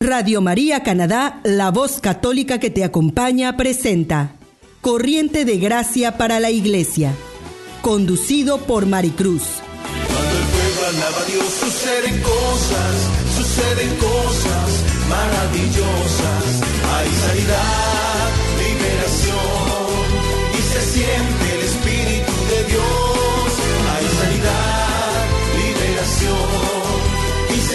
Radio María Canadá, la voz católica que te acompaña, presenta Corriente de Gracia para la Iglesia, conducido por Maricruz. Cuando el pueblo alaba a Dios suceden cosas, suceden cosas maravillosas. Hay sanidad, liberación y se siente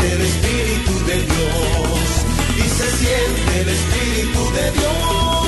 siente el Espíritu de Dios. Y se siente el Espíritu de Dios.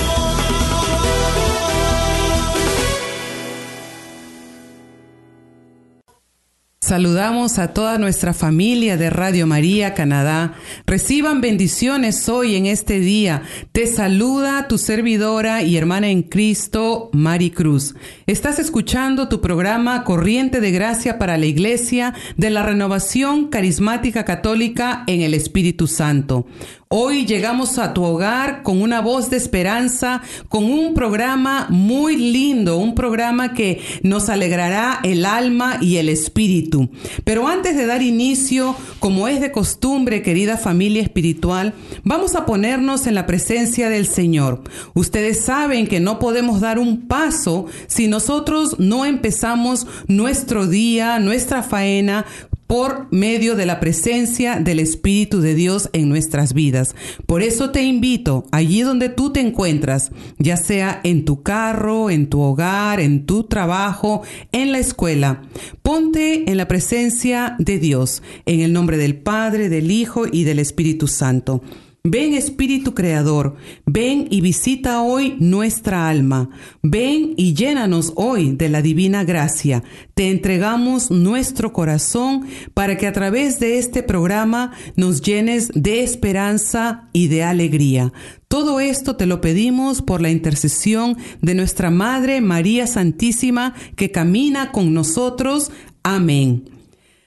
Saludamos a toda nuestra familia de Radio María Canadá. Reciban bendiciones hoy en este día. Te saluda tu servidora y hermana en Cristo, Mari Cruz. Estás escuchando tu programa Corriente de Gracia para la Iglesia de la Renovación Carismática Católica en el Espíritu Santo. Hoy llegamos a tu hogar con una voz de esperanza, con un programa muy lindo, un programa que nos alegrará el alma y el espíritu. Pero antes de dar inicio, como es de costumbre, querida familia espiritual, vamos a ponernos en la presencia del Señor. Ustedes saben que no podemos dar un paso si nosotros no empezamos nuestro día, nuestra faena por medio de la presencia del Espíritu de Dios en nuestras vidas. Por eso te invito, allí donde tú te encuentras, ya sea en tu carro, en tu hogar, en tu trabajo, en la escuela, ponte en la presencia de Dios, en el nombre del Padre, del Hijo y del Espíritu Santo. Ven Espíritu Creador, ven y visita hoy nuestra alma. Ven y llénanos hoy de la divina gracia. Te entregamos nuestro corazón para que a través de este programa nos llenes de esperanza y de alegría. Todo esto te lo pedimos por la intercesión de nuestra Madre María Santísima que camina con nosotros. Amén.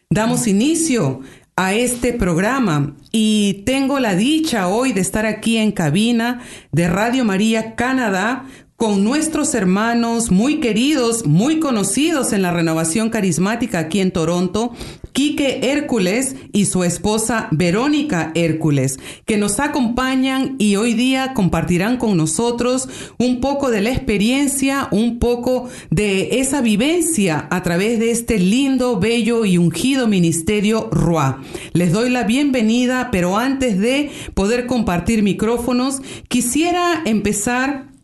Damos inicio a este programa. Y tengo la dicha hoy de estar aquí en cabina de Radio María Canadá con nuestros hermanos muy queridos, muy conocidos en la renovación carismática aquí en Toronto, Quique Hércules y su esposa Verónica Hércules, que nos acompañan y hoy día compartirán con nosotros un poco de la experiencia, un poco de esa vivencia a través de este lindo, bello y ungido ministerio RUA. Les doy la bienvenida, pero antes de poder compartir micrófonos, quisiera empezar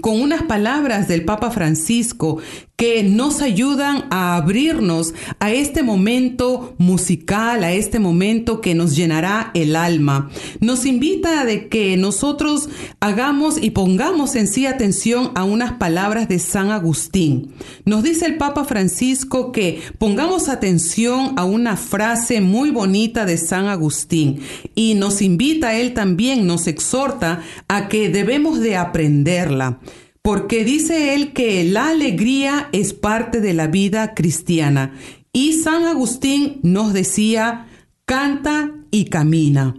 con unas palabras del Papa Francisco que nos ayudan a abrirnos a este momento musical, a este momento que nos llenará el alma. Nos invita de que nosotros hagamos y pongamos en sí atención a unas palabras de San Agustín. Nos dice el Papa Francisco que pongamos atención a una frase muy bonita de San Agustín y nos invita él también, nos exhorta a que debemos de aprenderla porque dice él que la alegría es parte de la vida cristiana. Y San Agustín nos decía, canta y camina.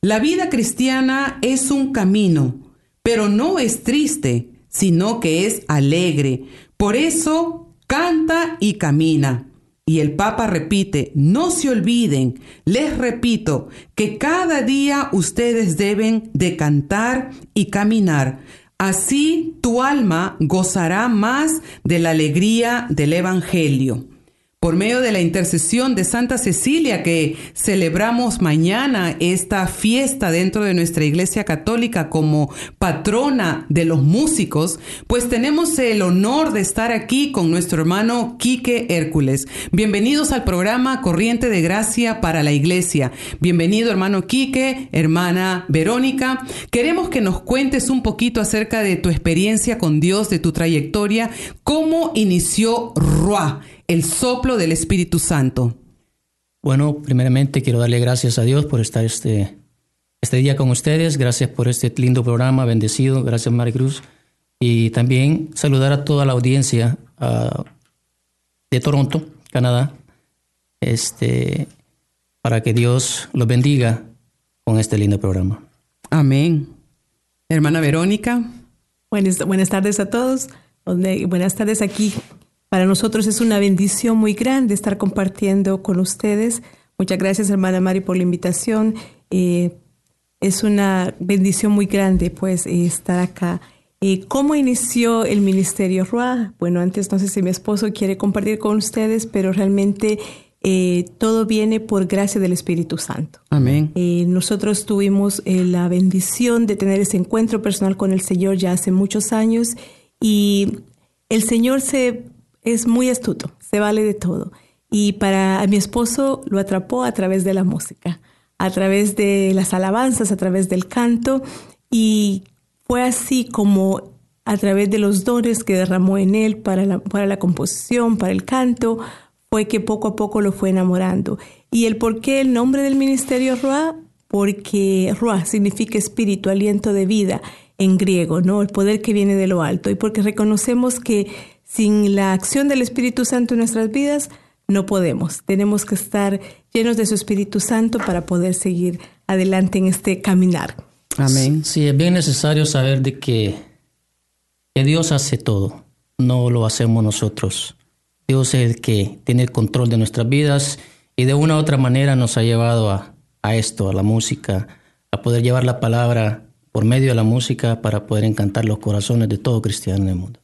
La vida cristiana es un camino, pero no es triste, sino que es alegre. Por eso, canta y camina. Y el Papa repite, no se olviden, les repito, que cada día ustedes deben de cantar y caminar Así tu alma gozará más de la alegría del Evangelio. Por medio de la intercesión de Santa Cecilia que celebramos mañana esta fiesta dentro de nuestra Iglesia Católica como patrona de los músicos, pues tenemos el honor de estar aquí con nuestro hermano Quique Hércules. Bienvenidos al programa Corriente de Gracia para la Iglesia. Bienvenido hermano Quique, hermana Verónica. Queremos que nos cuentes un poquito acerca de tu experiencia con Dios, de tu trayectoria, cómo inició RUA el soplo del Espíritu Santo. Bueno, primeramente quiero darle gracias a Dios por estar este, este día con ustedes. Gracias por este lindo programa, bendecido. Gracias, Maricruz. Y también saludar a toda la audiencia uh, de Toronto, Canadá, este, para que Dios los bendiga con este lindo programa. Amén. Hermana Verónica. Buenas, buenas tardes a todos. Buenas tardes aquí. Para nosotros es una bendición muy grande estar compartiendo con ustedes. Muchas gracias, hermana Mari, por la invitación. Eh, es una bendición muy grande, pues, estar acá. Eh, ¿Cómo inició el Ministerio RUA? Bueno, antes no sé si mi esposo quiere compartir con ustedes, pero realmente eh, todo viene por gracia del Espíritu Santo. Amén. Eh, nosotros tuvimos la bendición de tener ese encuentro personal con el Señor ya hace muchos años y el Señor se, es muy astuto, se vale de todo. Y para mi esposo lo atrapó a través de la música, a través de las alabanzas, a través del canto y fue así como a través de los dones que derramó en él para la, para la composición, para el canto, fue que poco a poco lo fue enamorando. ¿Y el por qué el nombre del ministerio Ruah? Porque Ruah significa espíritu, aliento de vida en griego, ¿no? El poder que viene de lo alto. Y porque reconocemos que sin la acción del Espíritu Santo en nuestras vidas, no podemos. Tenemos que estar llenos de su Espíritu Santo para poder seguir adelante en este caminar. Amén. Sí, es bien necesario saber de que, que Dios hace todo, no lo hacemos nosotros. Dios es el que tiene el control de nuestras vidas y de una u otra manera nos ha llevado a, a esto, a la música, a poder llevar la palabra por medio de la música para poder encantar los corazones de todo cristiano en el mundo.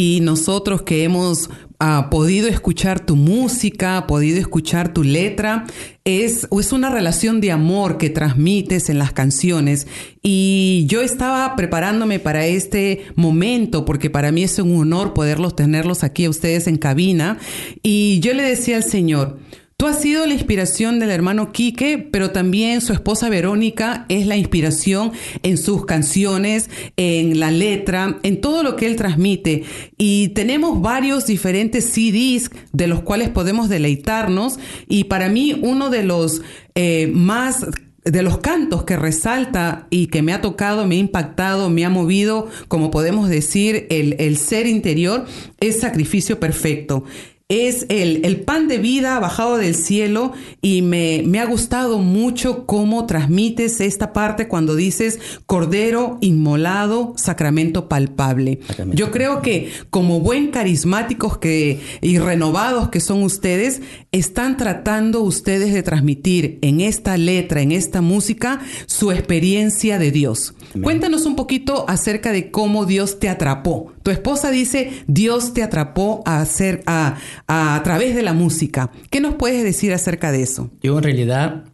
Y nosotros que hemos uh, podido escuchar tu música, podido escuchar tu letra, es, es una relación de amor que transmites en las canciones. Y yo estaba preparándome para este momento, porque para mí es un honor poderlos tenerlos aquí a ustedes en cabina. Y yo le decía al Señor, Tú has sido la inspiración del hermano Quique, pero también su esposa Verónica es la inspiración en sus canciones, en la letra, en todo lo que él transmite. Y tenemos varios diferentes CDs de los cuales podemos deleitarnos. Y para mí uno de los eh, más de los cantos que resalta y que me ha tocado, me ha impactado, me ha movido, como podemos decir, el, el ser interior, es sacrificio perfecto es el, el, pan de vida bajado del cielo y me, me, ha gustado mucho cómo transmites esta parte cuando dices cordero inmolado, sacramento palpable. Yo creo que como buen carismáticos que, y renovados que son ustedes, están tratando ustedes de transmitir en esta letra, en esta música, su experiencia de Dios. Cuéntanos un poquito acerca de cómo Dios te atrapó. Tu esposa dice, Dios te atrapó a, hacer, a, a, través de la música. ¿Qué nos puedes decir acerca de eso? Yo en realidad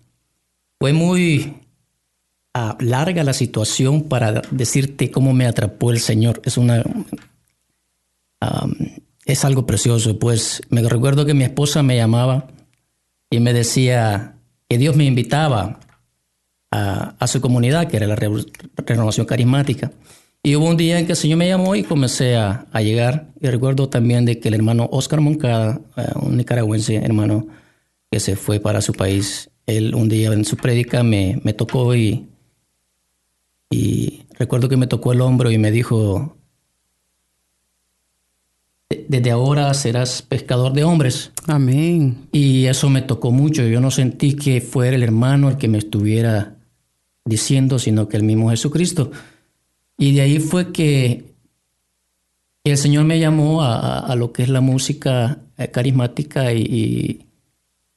fue muy uh, larga la situación para decirte cómo me atrapó el Señor. Es una... Um, es algo precioso. Pues me recuerdo que mi esposa me llamaba y me decía que Dios me invitaba a, su comunidad, que era la renovación carismática. Y hubo un día en que el Señor me llamó y comencé a, llegar. Y recuerdo también de que el hermano Oscar Moncada, eh, un nicaragüense hermano que se fue para su país, él un día en su prédica me, me tocó y, y recuerdo que me tocó el hombro y me dijo, desde ahora serás pescador de hombres. Amén. Y eso me tocó mucho. Yo no sentí que fuera el hermano el que me estuviera diciendo, sino que el mismo Jesucristo. Y de ahí fue que el Señor me llamó a, lo que es la música eh, carismática y,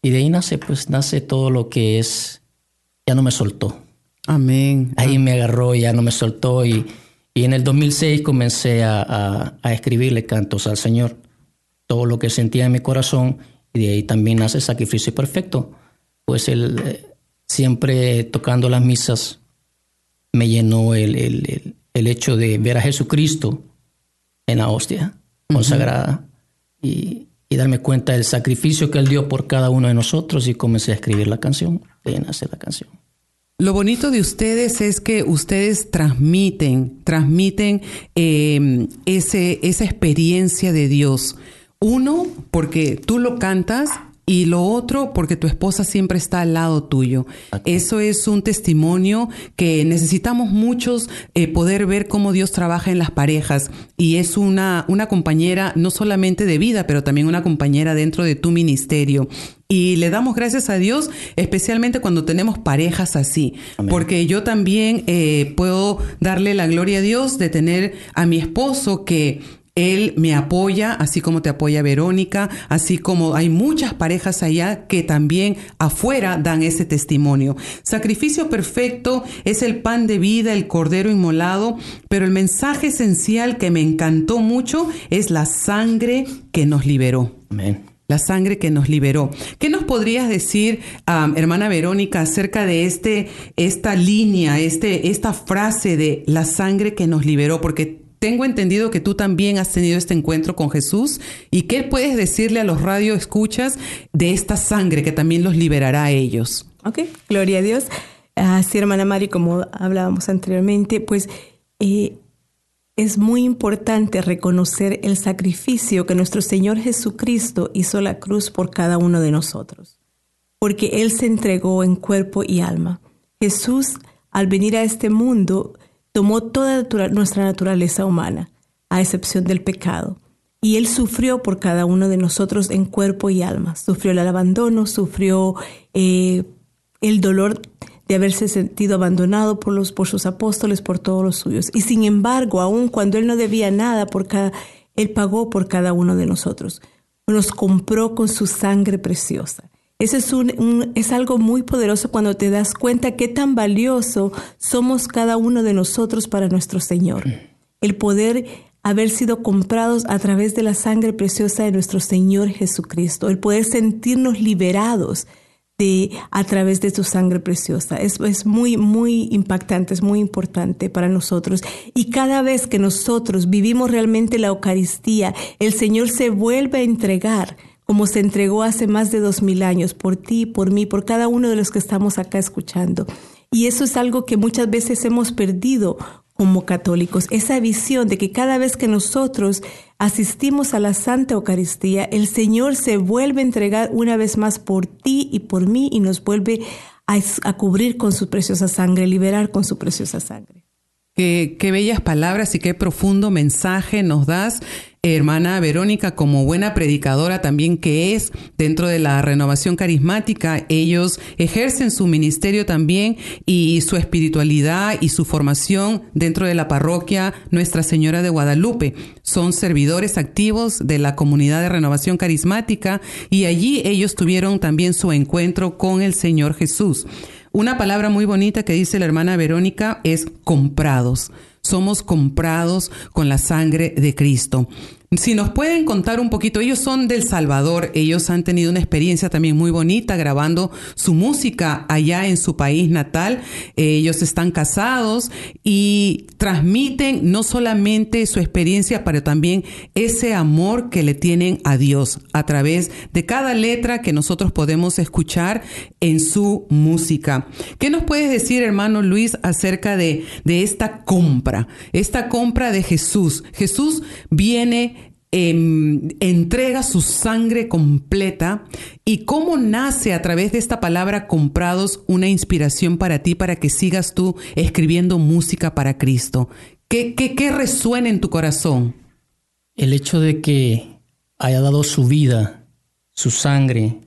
y, de ahí nace, pues nace todo lo que es, ya no me soltó. Amén. Ahí me agarró, ya no me soltó y, y en el 2006 comencé a, a, escribirle cantos al Señor, todo lo que sentía en mi corazón y de ahí también nace Sacrificio Perfecto, pues él eh, siempre tocando las misas me llenó el, el, el hecho de ver a Jesucristo en la hostia consagrada y, y, darme cuenta del sacrificio que Él dio por cada uno de nosotros y comencé a escribir la canción, de nace la canción. Lo bonito de ustedes es que ustedes transmiten, transmiten eh, ese, esa experiencia de Dios. Uno, porque tú lo cantas y lo otro porque tu esposa siempre está al lado tuyo. Eso es un testimonio que necesitamos muchos eh, poder ver cómo Dios trabaja en las parejas y es una, una compañera no solamente de vida, pero también una compañera dentro de tu ministerio. Y le damos gracias a Dios, especialmente cuando tenemos parejas así, porque yo también eh, puedo darle la gloria a Dios de tener a mi esposo que él me apoya, así como te apoya Verónica, así como hay muchas parejas allá que también afuera dan ese testimonio. Sacrificio perfecto es el pan de vida, el cordero inmolado, pero el mensaje esencial que me encantó mucho es la sangre que nos liberó. Amén. La sangre que nos liberó. ¿Qué nos podrías decir, hermana Verónica, acerca de este, esta línea, este, esta frase de la sangre que nos liberó? Porque tengo entendido que tú también has tenido este encuentro con Jesús. ¿Y qué puedes decirle a los radioescuchas de esta sangre que también los liberará a ellos? Ok, gloria a Dios. Así, hermana Mari, como hablábamos anteriormente, pues eh, es muy importante reconocer el sacrificio que nuestro Señor Jesucristo hizo la cruz por cada uno de nosotros, porque Él se entregó en cuerpo y alma. Jesús, al venir a este mundo, tomó toda nuestra naturaleza humana, a excepción del pecado. Y Él sufrió por cada uno de nosotros en cuerpo y alma. Sufrió el abandono, sufrió eh, el dolor de haberse sentido abandonado por, los, por sus apóstoles, por todos los suyos. Y sin embargo, aun cuando Él no debía nada, por cada, Él pagó por cada uno de nosotros. Nos compró con su sangre preciosa. Eso es, un, es algo muy poderoso cuando te das cuenta qué tan valioso somos cada uno de nosotros para nuestro Señor. El poder haber sido comprados a través de la sangre preciosa de nuestro Señor Jesucristo, el poder sentirnos liberados de, a través de su sangre preciosa. Es, es muy, muy impactante, es muy importante para nosotros. Y cada vez que nosotros vivimos realmente la Eucaristía, el Señor se vuelve a entregar como se entregó hace más de dos mil años por ti, por mí, por cada uno de los que estamos acá escuchando. Y eso es algo que muchas veces hemos perdido como católicos, esa visión de que cada vez que nosotros asistimos a la Santa Eucaristía, el Señor se vuelve a entregar una vez más por ti y por mí y nos vuelve a, cubrir con su preciosa sangre, liberar con su preciosa sangre. Qué, bellas palabras y qué profundo mensaje nos das hermana Verónica, como buena predicadora también que es dentro de la renovación carismática, ellos ejercen su ministerio también y su espiritualidad y su formación dentro de la parroquia Nuestra Señora de Guadalupe. Son servidores activos de la comunidad de renovación carismática y allí ellos tuvieron también su encuentro con el Señor Jesús. Una palabra muy bonita que dice la hermana Verónica es comprados somos comprados con la sangre de Cristo. Si nos pueden contar un poquito, ellos son del Salvador, ellos han tenido una experiencia también muy bonita grabando su música allá en su país natal, ellos están casados y transmiten no solamente su experiencia, pero también ese amor que le tienen a Dios a través de cada letra que nosotros podemos escuchar en su música. ¿Qué nos puedes decir, hermano Luis, acerca de, de esta compra, esta compra de Jesús? Jesús viene Em, entrega su sangre completa y cómo nace a través de esta palabra comprados una inspiración para ti para que sigas tú escribiendo música para Cristo. ¿Qué, qué, qué resuena en tu corazón? El hecho de que haya dado su vida, su sangre,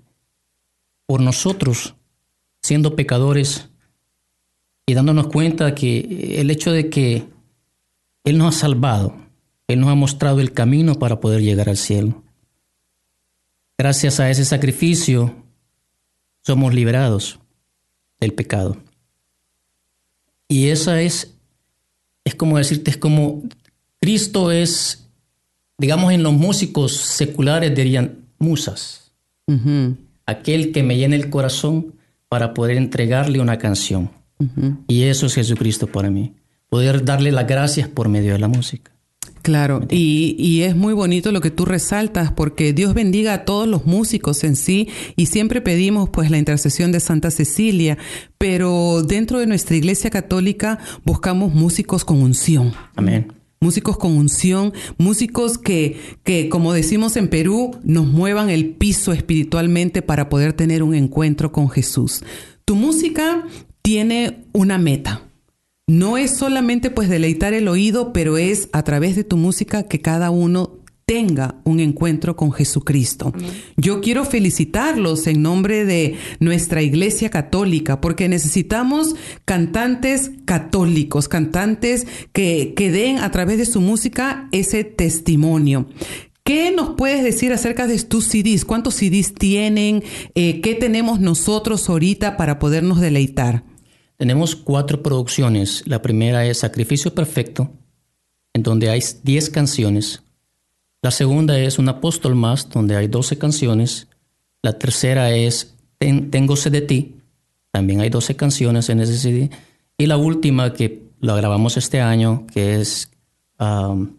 por nosotros, siendo pecadores, y dándonos cuenta que el hecho de que Él nos ha salvado, él nos ha mostrado el camino para poder llegar al cielo. Gracias a ese sacrificio somos liberados del pecado. Y esa es, es como decirte, es como Cristo es, digamos en los músicos seculares dirían musas. Aquel que me llena el corazón para poder entregarle una canción. Y eso es Jesucristo para mí. Poder darle las gracias por medio de la música. Claro, y, y, es muy bonito lo que tú resaltas, porque Dios bendiga a todos los músicos en sí, y siempre pedimos pues la intercesión de Santa Cecilia, pero dentro de nuestra iglesia católica buscamos músicos con unción. Amén. músicos con unción, músicos que, que, como decimos en Perú, nos muevan el piso espiritualmente para poder tener un encuentro con Jesús. Tu música tiene una meta. No es solamente pues deleitar el oído, pero es a través de tu música que cada uno tenga un encuentro con Jesucristo. Yo quiero felicitarlos en nombre de nuestra Iglesia Católica porque necesitamos cantantes católicos, cantantes que, que den a través de su música ese testimonio. ¿Qué nos puedes decir acerca de tus CDs? ¿Cuántos CDs tienen? Eh, ¿Qué tenemos nosotros ahorita para podernos deleitar? Tenemos cuatro producciones. La primera es Sacrificio Perfecto, en donde hay 10 canciones. La segunda es Un apóstol más, donde hay 12 canciones. La tercera es Tengo sed de ti. También hay 12 canciones en ese CD. Y la última que la grabamos este año, que es um,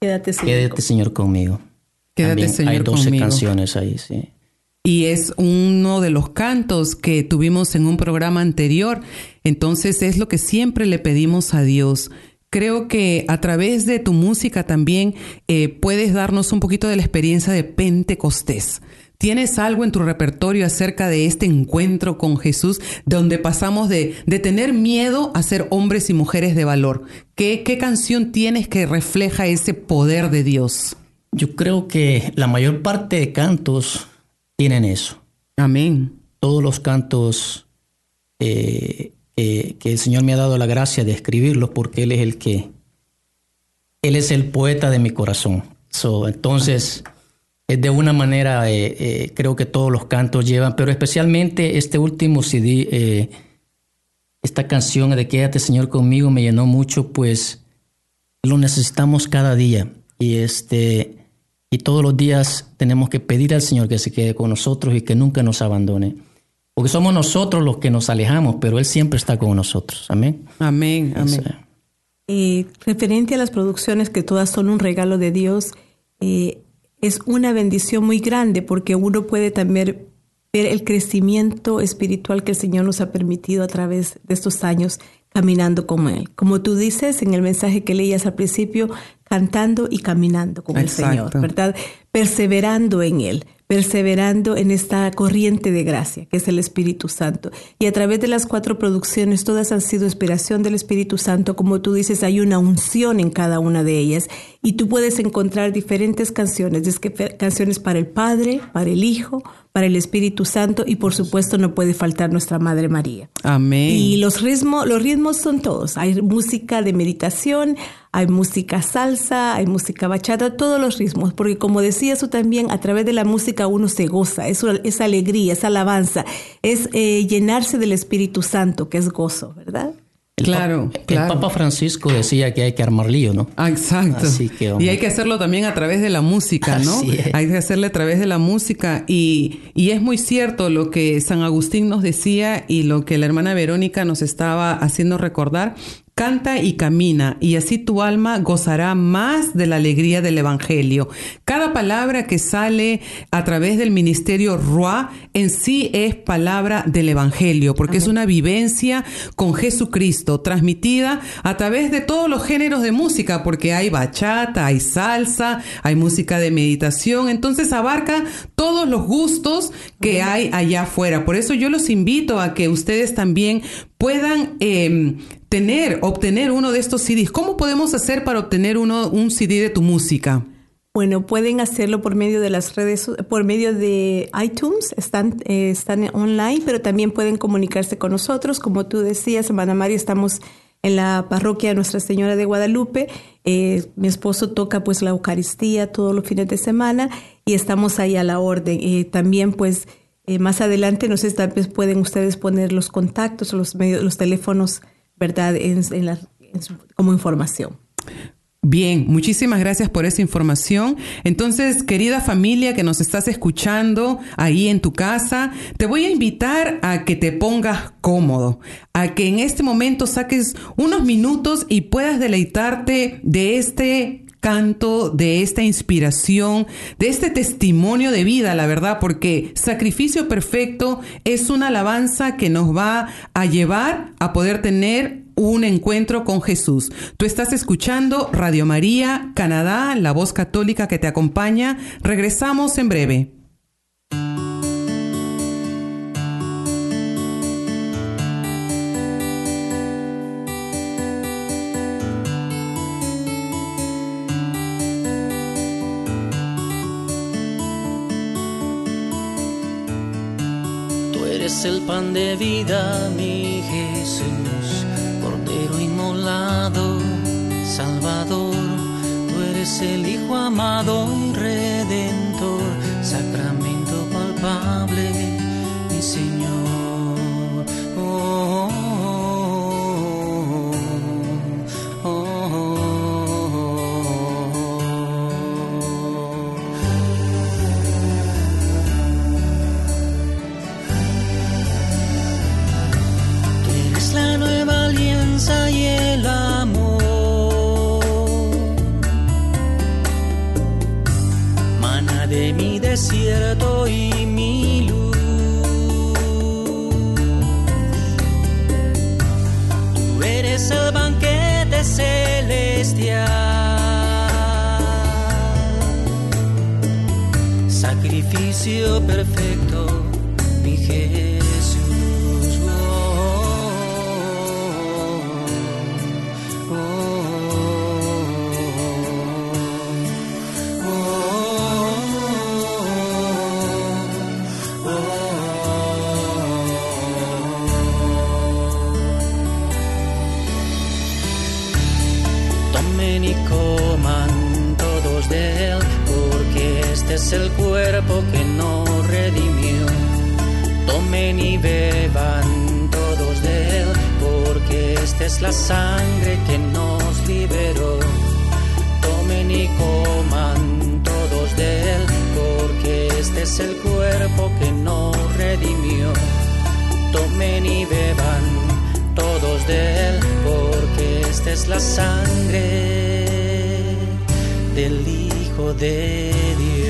Quédate, Señor, Quédate, Señor conmigo. Quédate, También Señor, hay 12 conmigo. canciones ahí, sí. Y es uno de los cantos que tuvimos en un programa anterior. Entonces es lo que siempre le pedimos a Dios. Creo que a través de tu música también eh, puedes darnos un poquito de la experiencia de Pentecostés. ¿Tienes algo en tu repertorio acerca de este encuentro con Jesús donde pasamos de, de tener miedo a ser hombres y mujeres de valor? ¿Qué, ¿Qué canción tienes que refleja ese poder de Dios? Yo creo que la mayor parte de cantos tienen eso. Amén. Todos los cantos eh, eh, que el Señor me ha dado la gracia de escribirlos porque Él es el que, Él es el poeta de mi corazón. So, entonces, es de una manera, eh, eh, creo que todos los cantos llevan, pero especialmente este último CD, esta canción de Quédate Señor conmigo me llenó mucho, pues lo necesitamos cada día. Y este y todos los días tenemos que pedir al Señor que se quede con nosotros y que nunca nos abandone. Porque somos nosotros los que nos alejamos, pero Él siempre está con nosotros. Amén. Amén. Amén. Eso. Eh, referente a las producciones que todas son un regalo de Dios, eh, es una bendición muy grande porque uno puede también ver el crecimiento espiritual que el Señor nos ha permitido a través de estos años caminando con Él. Como tú dices en el mensaje que leías al principio, cantando y caminando con el. Señor, ¿verdad? Perseverando en Él, perseverando en esta corriente de gracia que es el Espíritu Santo. Y a través de las cuatro producciones, todas han sido inspiración del Espíritu Santo. Como tú dices, hay una unción en cada una de ellas. Y tú puedes encontrar diferentes canciones, es que canciones para el Padre, para el Hijo, para el Espíritu Santo y por supuesto no puede faltar nuestra Madre María. Amén. Y los ritmos, los ritmos son todos. Hay música de meditación, hay música salsa, hay música bachata, todos los ritmos. Porque como decías tú también, a través de la música uno se goza, es, una- es alegría, es alabanza, es eh, llenarse del Espíritu Santo, que es gozo, ¿verdad? El Claro, Papa- claro. El Papa Francisco decía que hay que armar lío, ¿no? Ah, Exacto. Así que, y hay que hacerlo también a través de la música, ¿no? Así es. Hay que hacerle a través de la música. Y, y es muy cierto lo que San Agustín nos decía y lo que la hermana Verónica nos estaba haciendo recordar. Canta y camina, y así tu alma gozará más de la alegría del Evangelio. Cada palabra que sale a través del ministerio Roi en sí es palabra del Evangelio, porque es una vivencia con Jesucristo, transmitida a través de todos los géneros de música, porque hay bachata, hay salsa, hay música de meditación, entonces abarca todos los gustos que hay allá afuera. Por eso yo los invito a que ustedes también puedan eh, tener, obtener uno de estos CDs. ¿Cómo podemos hacer para obtener uno, un CD de tu música? Bueno, pueden hacerlo por medio de las redes, por medio de iTunes, están, eh, están online, pero también pueden comunicarse con nosotros. Como tú decías, hermana María, estamos en la parroquia de Nuestra Señora de Guadalupe. Eh, mi esposo toca pues la Eucaristía todos los fines de semana y estamos ahí a la orden. Eh, también pues eh, más adelante, no sé, tal vez pueden ustedes poner los contactos, los, medios, los teléfonos, ¿verdad? Como información. Bien, muchísimas gracias por esa información. Entonces, querida familia que nos estás escuchando ahí en tu casa, te voy a invitar a que te pongas cómodo, a que en este momento saques unos minutos y puedas deleitarte de este canto, de esta inspiración, de este testimonio de vida, la verdad, porque sacrificio perfecto es una alabanza que nos va a llevar a poder tener un encuentro con Jesús. Tú estás escuchando Radio María, Canadá, la voz católica que te acompaña. Regresamos en breve. El pan de vida, mi Jesús, Cordero inmolado, Salvador, tú eres el Hijo amado y Redentor, sacramento palpable, mi Señor. Oh, desierto y mi luz. Tú eres el banquete celestial. Sacrificio perfecto, es el cuerpo que nos redimió. Tomen y beban todos de él, porque esta es la sangre que nos liberó. Tomen y coman todos de él, porque este es el cuerpo que nos redimió. Tomen y beban todos de él, porque esta es la sangre del Hijo de Dios.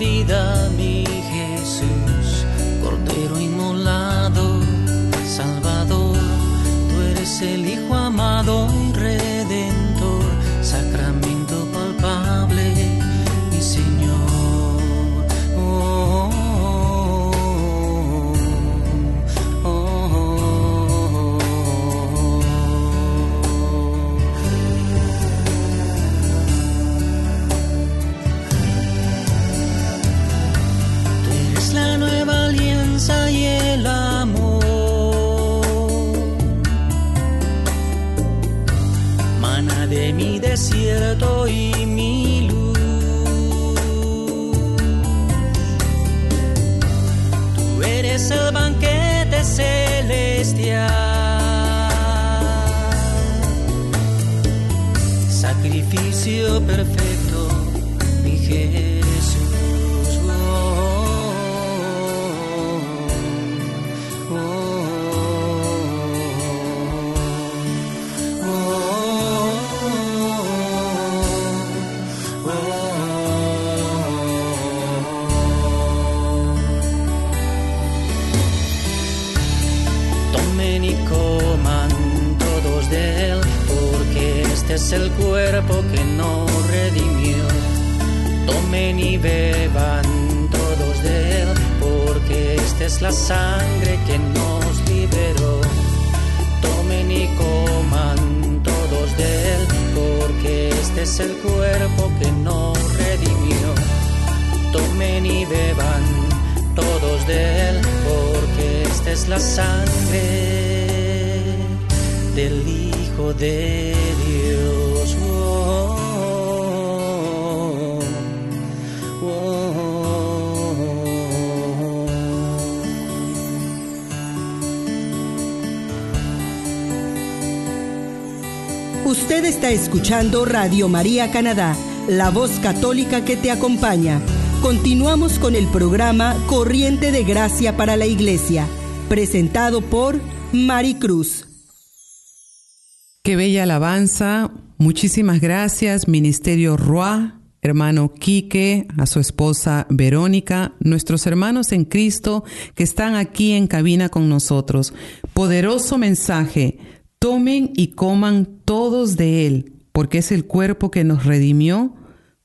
Vida, mi Jesús, Sacrificio perfecto, mi Jesús. Escuchando Radio María Canadá, la voz católica que te acompaña. Continuamos con el programa Corriente de Gracia para la Iglesia, presentado por Mari Cruz. Qué bella alabanza. Muchísimas gracias, Ministerio Roa, hermano Quique, a su esposa Verónica, nuestros hermanos en Cristo que están aquí en cabina con nosotros. Poderoso mensaje. Tomen y coman todos de él, porque es el cuerpo que nos redimió.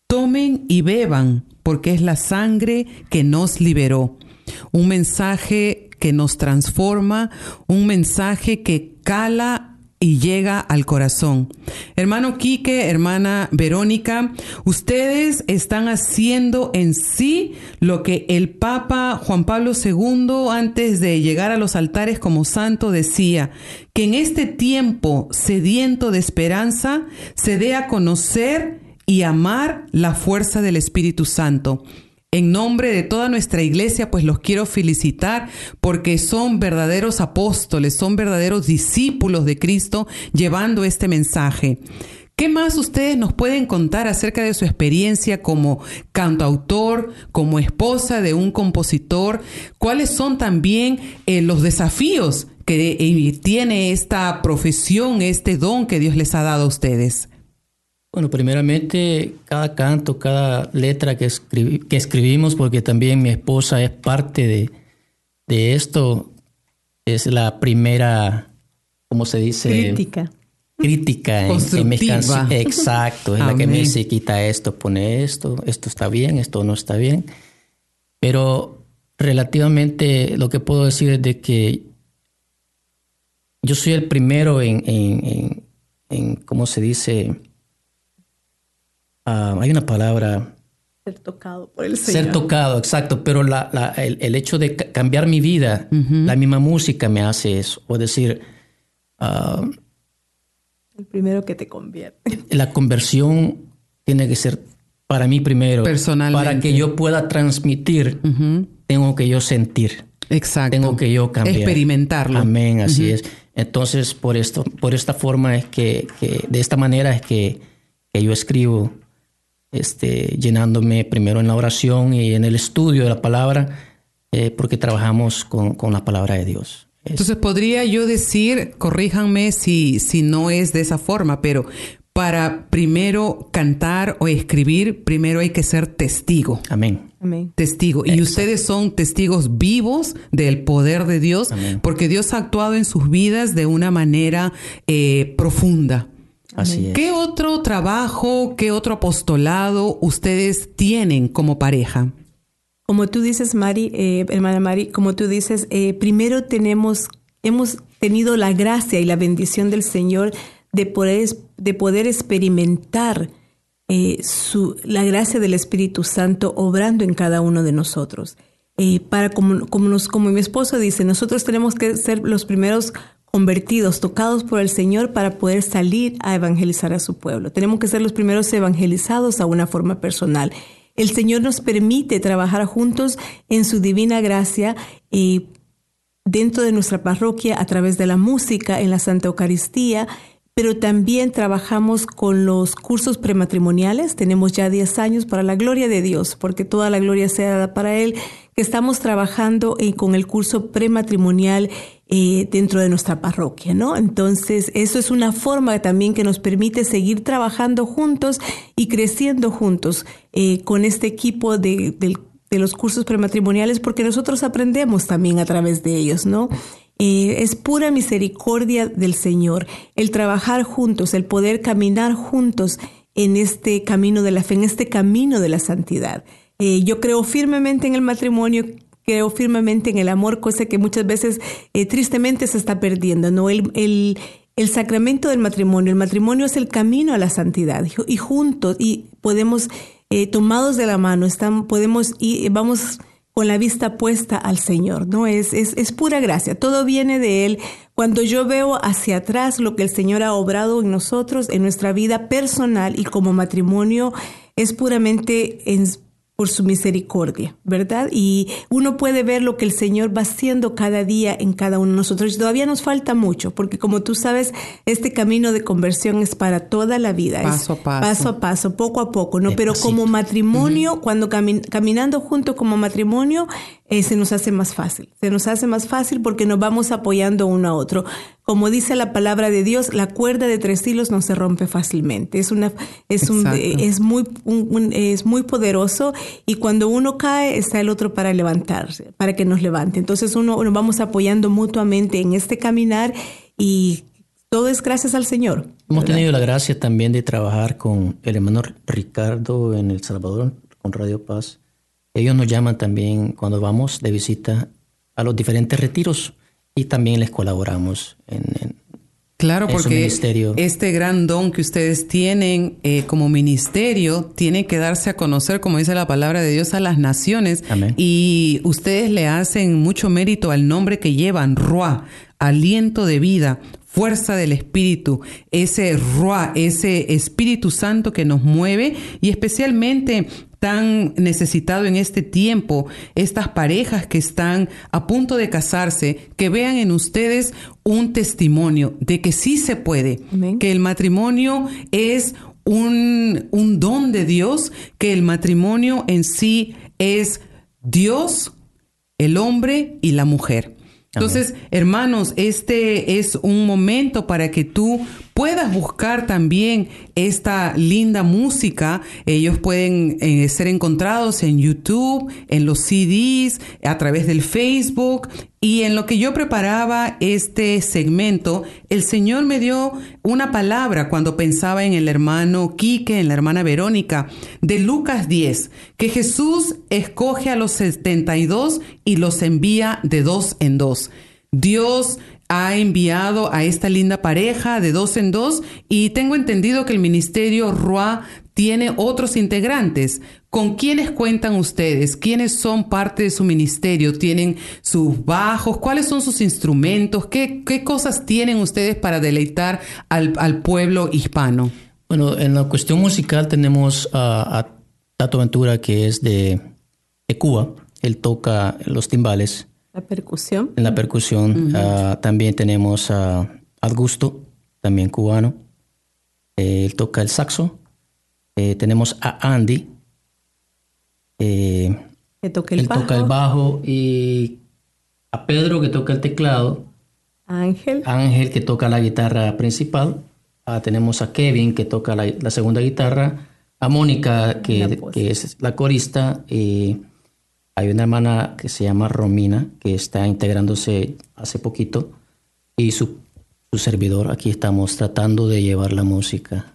Tomen y beban, porque es la sangre que nos liberó. Un mensaje que nos transforma, un mensaje que cala y llega al corazón. Hermano Quique, hermana Verónica, ustedes están haciendo en sí lo que el Papa Juan Pablo II, antes de llegar a los altares como santo, decía, que en este tiempo sediento de esperanza se dé a conocer y amar la fuerza del Espíritu Santo. En nombre de toda nuestra iglesia, pues los quiero felicitar porque son verdaderos apóstoles, son verdaderos discípulos de Cristo llevando este mensaje. ¿Qué más ustedes nos pueden contar acerca de su experiencia como cantautor, como esposa de un compositor? ¿Cuáles son también eh, los desafíos que eh, tiene esta profesión, este don que Dios les ha dado a ustedes? Bueno, primeramente, cada canto, cada letra que, que escribimos, porque también mi esposa es parte de, de esto, es la primera, ¿cómo se dice? Crítica. Crítica en, en mis canciones. Exacto, es la que me dice, quita esto, pone esto, esto está bien, esto no está bien. Pero relativamente lo que puedo decir es de que yo soy el primero en, en, en, en ¿cómo se dice? Ah, hay una palabra. Ser tocado por el Señor. Ser tocado, exacto. Pero la, la, el, el, hecho de cambiar mi vida, uh -huh. la misma música me hace eso. O decir. Uh, el primero que te convierte. La conversión tiene que ser para mí primero. Personalmente. Para que yo pueda transmitir, uh -huh. tengo que yo sentir. Exacto. Tengo que yo cambiar. Experimentarlo. Amén, así es. Entonces, por esto, por esta forma es que, que de esta manera es que, que yo escribo este, llenándome primero en la oración y en el estudio de la palabra, eh, porque trabajamos con, con, la palabra de Dios. Entonces podría yo decir, corríjanme si, si no es de esa forma, pero para primero cantar o escribir, primero hay que ser testigo. Amén. Amén. Testigo. Exacto. Y ustedes son testigos vivos del poder de Dios, Amén. porque Dios ha actuado en sus vidas de una manera eh, profunda. Así es. ¿Qué otro trabajo, qué otro apostolado ustedes tienen como pareja? Como tú dices, Mari, eh, hermana Mari, como tú dices, eh, primero tenemos, hemos tenido la gracia y la bendición del Señor de poder, de poder experimentar eh, su, la gracia del Espíritu Santo obrando en cada uno de nosotros. para como, como, nos, como mi esposo dice, nosotros tenemos que ser los primeros convertidos, tocados por el Señor para poder salir a evangelizar a su pueblo. Tenemos que ser los primeros evangelizados a una forma personal. El Señor nos permite trabajar juntos en su divina gracia eh, dentro de nuestra parroquia a través de la música, en la Santa Eucaristía, pero también trabajamos con los cursos prematrimoniales. Tenemos ya 10 años para la gloria de Dios, porque toda la gloria sea dada para Él, que estamos trabajando con el curso prematrimonial eh, dentro de nuestra parroquia, ¿no? Entonces, eso es una forma también que nos permite seguir trabajando juntos y creciendo juntos eh, con este equipo de, de, los cursos prematrimoniales, porque nosotros aprendemos también a través de ellos, ¿no? Es pura misericordia del Señor el trabajar juntos, el poder caminar juntos en este camino de la fe, en este camino de la santidad. Eh, yo creo firmemente en el matrimonio, creo firmemente en el amor, cosa que muchas veces eh, tristemente se está perdiendo, ¿no? El, el, el, sacramento del matrimonio, el matrimonio es el camino a la santidad y juntos y podemos, eh, tomados de la mano, están, podemos ir, vamos con la vista puesta al Señor, ¿no? Es, es, es pura gracia, todo viene de Él. Cuando yo veo hacia atrás lo que el Señor ha obrado en nosotros, en nuestra vida personal y como matrimonio, es puramente en, por su misericordia, ¿verdad? Y uno puede ver lo que el Señor va haciendo cada día en cada uno de nosotros. Todavía nos falta mucho, porque como tú sabes, este camino de conversión es para toda la vida. Paso a paso. Paso a paso, poco a poco, ¿no? Pero como matrimonio, cuando camin- caminando junto como matrimonio, eh, se nos hace más fácil. Se nos hace más fácil porque nos vamos apoyando uno a otro. Como dice la palabra de Dios, la cuerda de tres hilos no se rompe fácilmente. Es una, es un, Exacto. es muy, un- un- es muy poderoso y cuando uno cae está el otro para levantarse, para que nos levante. Entonces uno nos vamos apoyando mutuamente en este caminar y todo es gracias al Señor. Hemos tenido la gracia también de trabajar con el hermano Ricardo en El Salvador, con Radio Paz. Ellos nos llaman también cuando vamos de visita a los diferentes retiros y también les colaboramos en, en- Claro, porque este gran don que ustedes tienen eh, como ministerio tiene que darse a conocer, como dice la palabra de Dios, a las naciones. Amén. Y ustedes le hacen mucho mérito al nombre que llevan, Ruah, aliento de vida, fuerza del Espíritu, ese Ruah, ese Espíritu Santo que nos mueve y especialmente tan necesitado en este tiempo, estas parejas que están a punto de casarse, que vean en ustedes un testimonio de que sí se puede, Amén. que el matrimonio es un, un don de Dios, que el matrimonio en sí es Dios, el hombre y la mujer. Entonces, hermanos, este es un momento para que tú puedas buscar también esta linda música. Ellos pueden eh, ser encontrados en YouTube, en los CDs, a través del Facebook. Y en lo que yo preparaba este segmento, el Señor me dio una palabra cuando pensaba en el hermano Quique, en la hermana Verónica, de Lucas 10, que Jesús escoge a los 72 y los envía de dos en dos. Dios ha enviado a esta linda pareja de dos en dos y tengo entendido que el ministerio RUA tiene otros integrantes. ¿Con quiénes cuentan ustedes? ¿Quiénes son parte de su ministerio? ¿Tienen sus bajos? ¿Cuáles son sus instrumentos? ¿Qué, qué cosas tienen ustedes para deleitar al, al pueblo hispano? Bueno, en la cuestión musical tenemos a, Tato Ventura, que es de Cuba. Él toca los timbales La percusión. en la percusión. Ah, también tenemos a Augusto, también cubano. Eh, él toca el saxo. Eh, tenemos a Andy. eh, Que toque el él bajo. toca el bajo. Y a Pedro, que toca el teclado. Ángel. Ángel que toca la guitarra principal, Ah, tenemos a Kevin que toca la, la segunda guitarra, a Mónica que, que es la corista, y hay una hermana que se llama Romina que está integrándose hace poquito y su, su servidor aquí estamos tratando de llevar la música.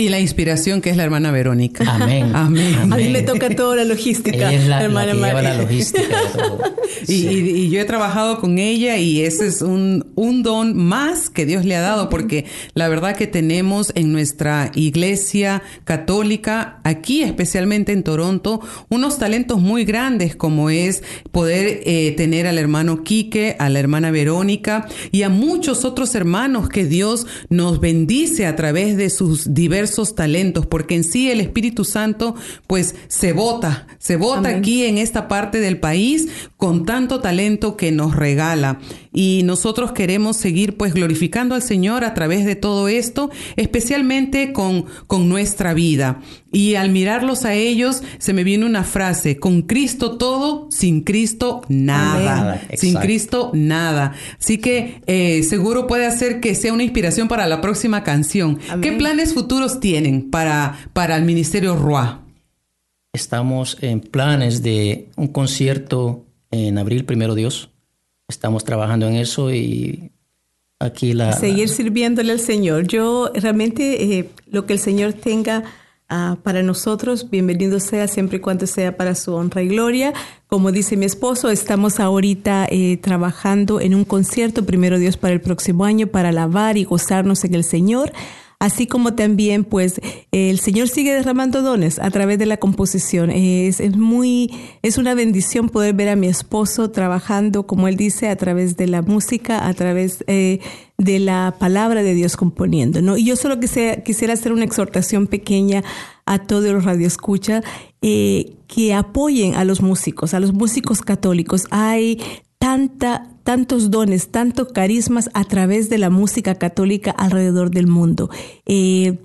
Y la inspiración que es la hermana Verónica. Amén. Amén. A mí me toca toda la logística. Ella es la, la hermana que lleva la logística. Y, y- y yo he trabajado con ella y ese es un, un don más que Dios le ha dado porque la verdad que tenemos en nuestra iglesia católica, aquí especialmente en Toronto, unos talentos muy grandes como es poder eh, tener al hermano Quique, a la hermana Verónica y a muchos otros hermanos que Dios nos bendice a través de sus diversos talentos porque en sí el Espíritu Santo pues se vota, se vota Amén. aquí en esta parte del país con tanto talento que nos regala. Y nosotros queremos seguir pues glorificando al Señor a través de todo esto, especialmente con, con nuestra vida. Y al mirarlos a ellos, se me viene una frase, con Cristo todo, sin Cristo nada. Sin. Cristo nada. Así que eh, seguro puede hacer que sea una inspiración para la próxima canción. Amén. ¿Qué planes futuros tienen para, para el Ministerio RUA? Estamos en planes de un concierto en abril, primero Dios. Estamos trabajando en eso y aquí la... Seguir sirviéndole al Señor. Yo realmente eh, lo que el Señor tenga ah, para nosotros, bienvenido sea siempre y cuando sea para su honra y gloria. Como dice mi esposo, estamos ahorita eh, trabajando en un concierto, primero Dios, para el próximo año, para alabar y gozarnos en el Señor. Así como también pues el Señor sigue derramando dones a través de la composición. Es, muy, es una bendición poder ver a mi esposo trabajando, como él dice, a través de la música, a través eh, de la palabra de Dios componiendo, ¿no? Y yo solo quisiera, quisiera hacer una exhortación pequeña a todos los radioescuchas eh, que apoyen a los músicos, a los músicos católicos. Hay tanta, tantos dones, tantos carismas a través de la música católica alrededor del mundo. Eh,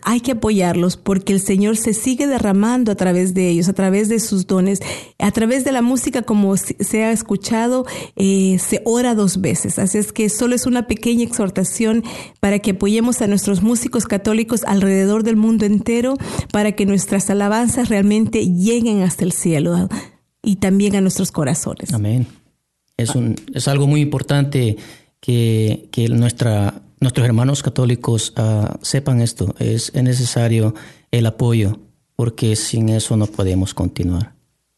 hay que apoyarlos porque el Señor se sigue derramando a través de ellos, a través de sus dones, a través de la música, como se ha escuchado, eh, se ora dos veces. Así es que solo es una pequeña exhortación para que apoyemos a nuestros músicos católicos alrededor del mundo entero, para que nuestras alabanzas realmente lleguen hasta el cielo y también a nuestros corazones. Amén. Es, un, es algo muy importante que, que nuestra nuestros hermanos católicos uh, sepan esto. Es, necesario el apoyo porque sin eso no podemos continuar.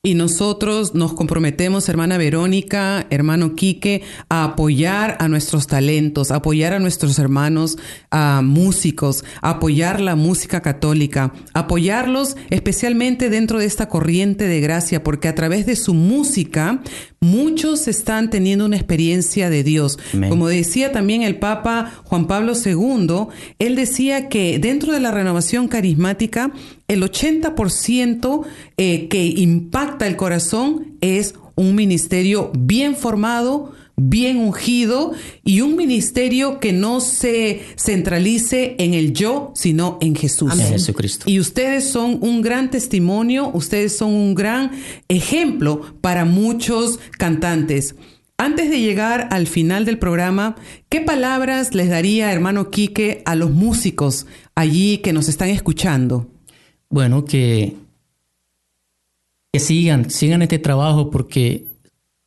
Y nosotros nos comprometemos, hermana Verónica, hermano Quique, a apoyar a nuestros talentos, a apoyar a nuestros hermanos a músicos, a apoyar la música católica, apoyarlos especialmente dentro de esta corriente de gracia, porque a través de su música muchos están teniendo una experiencia de Dios. Como decía también el Papa Juan Pablo II, él decía que dentro de la renovación carismática, el 80% eh, que impacta el corazón es un ministerio bien formado, bien ungido y un ministerio que no se centralice en el yo, sino en Jesús. En Jesucristo. Y ustedes son un gran testimonio, ustedes son un gran ejemplo para muchos cantantes. Antes de llegar al final del programa, ¿qué palabras les daría, hermano Quique, a los músicos allí que nos están escuchando? Bueno, que, que sigan, sigan este trabajo porque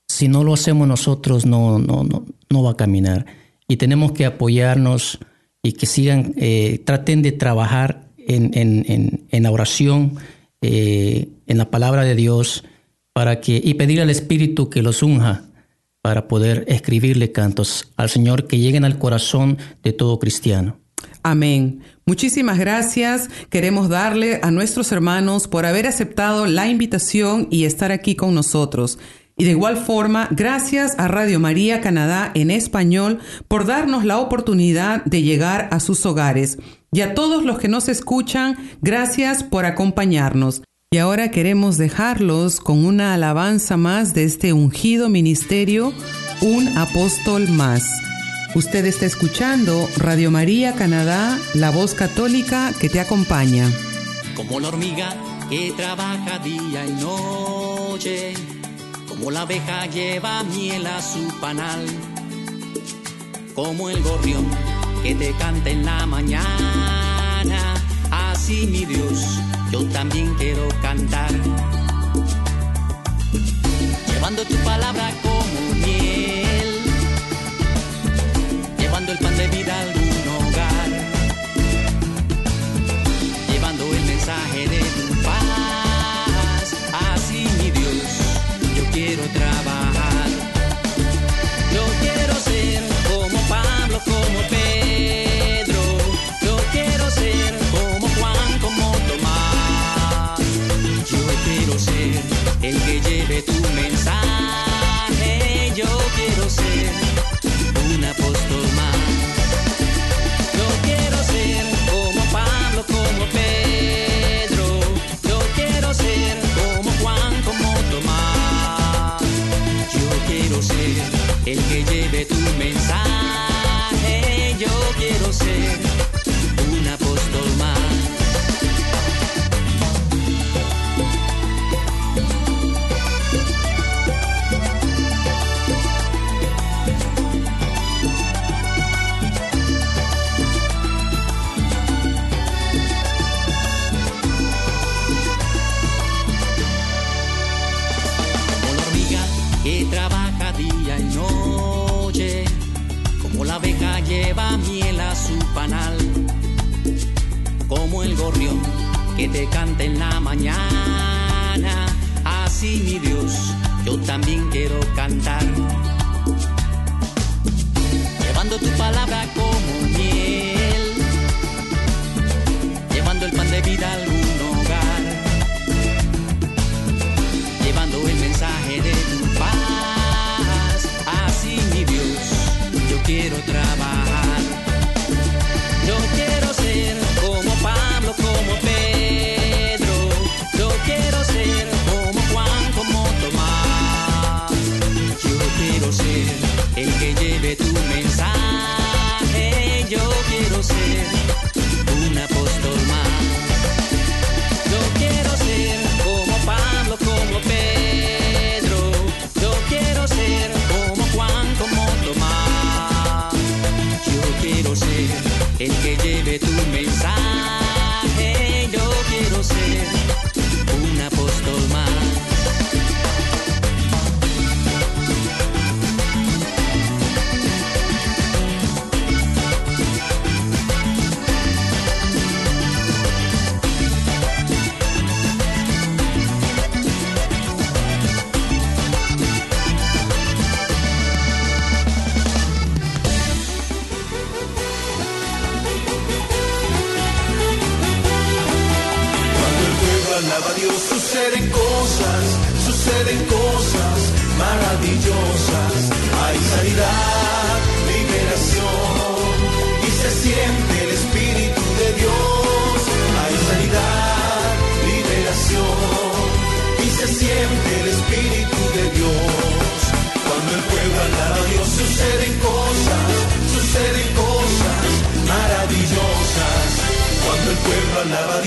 si no lo hacemos nosotros no, no, no, no va a caminar. Y tenemos que apoyarnos y que sigan, eh, traten de trabajar en, en, en, la oración, eh, en la palabra de Dios, para que, y pedir al Espíritu que los unja para poder escribirle cantos al Señor que lleguen al corazón de todo cristiano. Amén. Muchísimas gracias. Queremos darle a nuestros hermanos por haber aceptado la invitación y estar aquí con nosotros. Y de igual forma, gracias a Radio María Canadá en español por darnos la oportunidad de llegar a sus hogares. Y a todos los que nos escuchan, gracias por acompañarnos. Y ahora queremos dejarlos con una alabanza más de este ungido ministerio, un apóstol más. Usted está escuchando Radio María Canadá, la voz católica que te acompaña. Como la hormiga que trabaja día y noche como la abeja lleva miel a su panal, como el gorrión que te canta en la mañana, así mi Dios, yo también quiero cantar, llevando tu palabra como miel, llevando el pan de vida a también quiero cantar,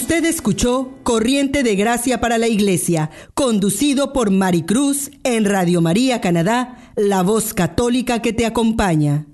Usted escuchó Corriente de Gracia para la Iglesia, conducido por Maricruz en Radio María Canadá, la voz católica que te acompaña.